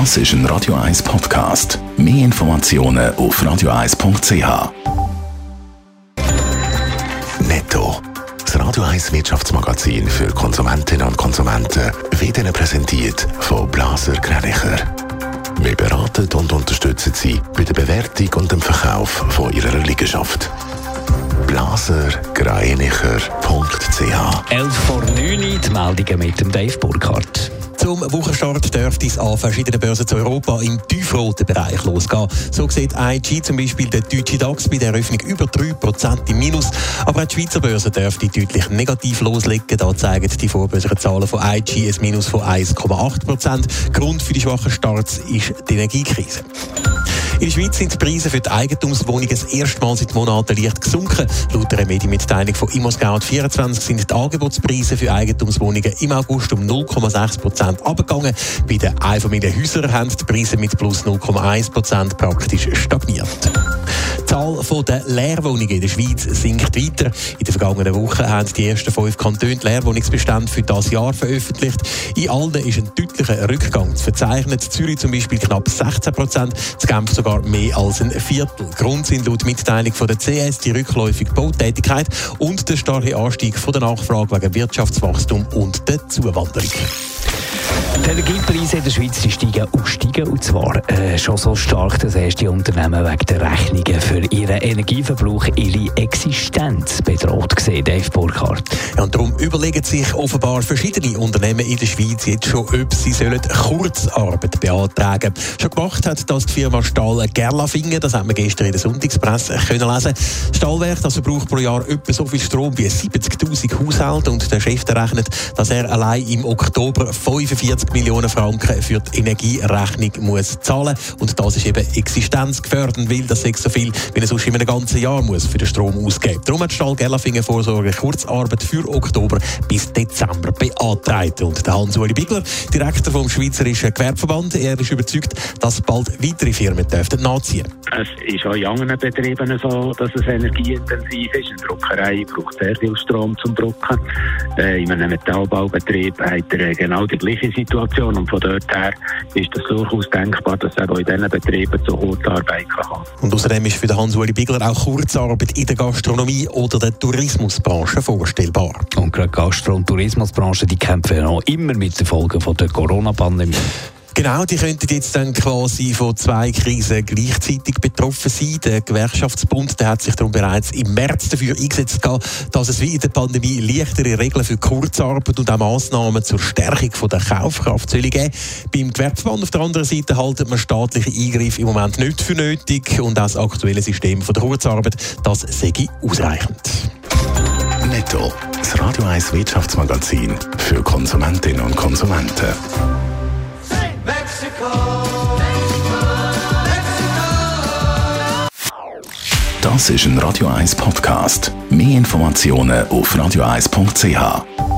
Das ist ein Radio 1 Podcast. Mehr Informationen auf radio1.ch. Netto. Das Radio 1 Wirtschaftsmagazin für Konsumentinnen und Konsumenten wird Ihnen präsentiert von Blaser Greinicher. Wir beraten und unterstützen Sie bei der Bewertung und dem Verkauf von Ihrer Liegenschaft. blasergreinicher.ch 11 vor 9 Uhr, die Meldungen mit dem Dave Burkhardt. Zum Wochenstart dürfte es an verschiedenen Börsen zu Europa im tiefroten Bereich losgehen. So sieht IG zum Beispiel der deutsche DAX bei der Eröffnung über 3% im Minus. Aber auch die Schweizer Börse dürfte deutlich negativ loslegen. Da zeigen die vorbörslichen Zahlen von IG ein Minus von 1,8%. Grund für die schwachen Starts ist die Energiekrise. In der Schweiz sind die Preise für die Eigentumswohnungen das erste Mal seit Monaten leicht gesunken. Laut einer Medienmitteilung von ImmoScout24 sind die Angebotspreise für Eigentumswohnungen im August um 0,6 Prozent abgegangen. Bei den Einfamilienhäusern haben die Preise mit plus 0,1 Prozent praktisch stagniert. Zahl der Leerwohnungen in der Schweiz sinkt weiter. In der vergangenen Woche haben die ersten fünf Kantone die Leerwohnungsbestände für das Jahr veröffentlicht. In allen ist ein deutlicher Rückgang zu verzeichnen. Zürich zum Beispiel knapp 16 Prozent, zu Genf sogar mehr als ein Viertel. Grund sind laut Mitteilung von der CS die rückläufige Bautätigkeit und der starke Anstieg von der Nachfrage wegen Wirtschaftswachstum und der Zuwanderung. Die Energiepreise in der Schweiz die steigen und steigen. Und zwar äh, schon so stark, dass erste Unternehmen wegen der Rechnungen für ihren Energieverbrauch ihre Existenz bedroht sehen. Dave Burkhardt. Und darum überlegen sich offenbar verschiedene Unternehmen in der Schweiz jetzt schon, ob sie sollen Kurzarbeit beantragen Schon gemacht hat das die Firma Stahl Gerlafingen. Das haben wir gestern in der Sonntagspresse können lesen. Stahlwerk das verbraucht pro Jahr etwa so viel Strom wie 70'000 Haushalte. Und der Chef rechnet, dass er allein im Oktober 45 Millionen Franken für die Energierechnung muss zahlen Und das ist eben existenzgefährdend, weil das so viel, wie er sonst in einem ganzen Jahr muss für den Strom ausgeben Darum hat Stahl Gerlafingen Vorsorge Kurzarbeit für Oktober bis Dezember beantragt. Und der Hans-Uli Bigler, Direktor vom Schweizerischen Gewerbeverband, er ist überzeugt, dass bald weitere Firmen dürften nachziehen Es ist auch in anderen Betrieben so, dass es energieintensiv ist. In der Druckerei braucht sehr viel Strom zum Drucken. Äh, in einem Metallbaubetrieb hat er genau die gleiche Situation. Und von dort her ist es durchaus denkbar, dass er auch in diesen Betrieben zu Kurzarbeit kann. Und außerdem ist für den Hans-Uli Bigler auch Kurzarbeit in der Gastronomie oder der Tourismusbranche vorstellbar. Und gerade Gastro- und Tourismusbranche die kämpfen ja noch immer mit den Folgen von der Corona-Pandemie. Genau, die könnten jetzt dann quasi von zwei Krisen gleichzeitig betroffen sein. Der Gewerkschaftsbund der hat sich darum bereits im März dafür eingesetzt, dass es wie in der Pandemie leichtere Regeln für Kurzarbeit und auch Massnahmen zur Stärkung von der Kaufkraft soll geben. Beim Gewerbeverband auf der anderen Seite halten man staatliche Eingriffe im Moment nicht für nötig und auch das aktuelle System von der Kurzarbeit, das sei ausreichend. Netto. Radio 1 Wirtschaftsmagazin für Konsumentinnen und Konsumenten. Das ist ein Radio 1 Podcast. Mehr Informationen auf radio1.ch.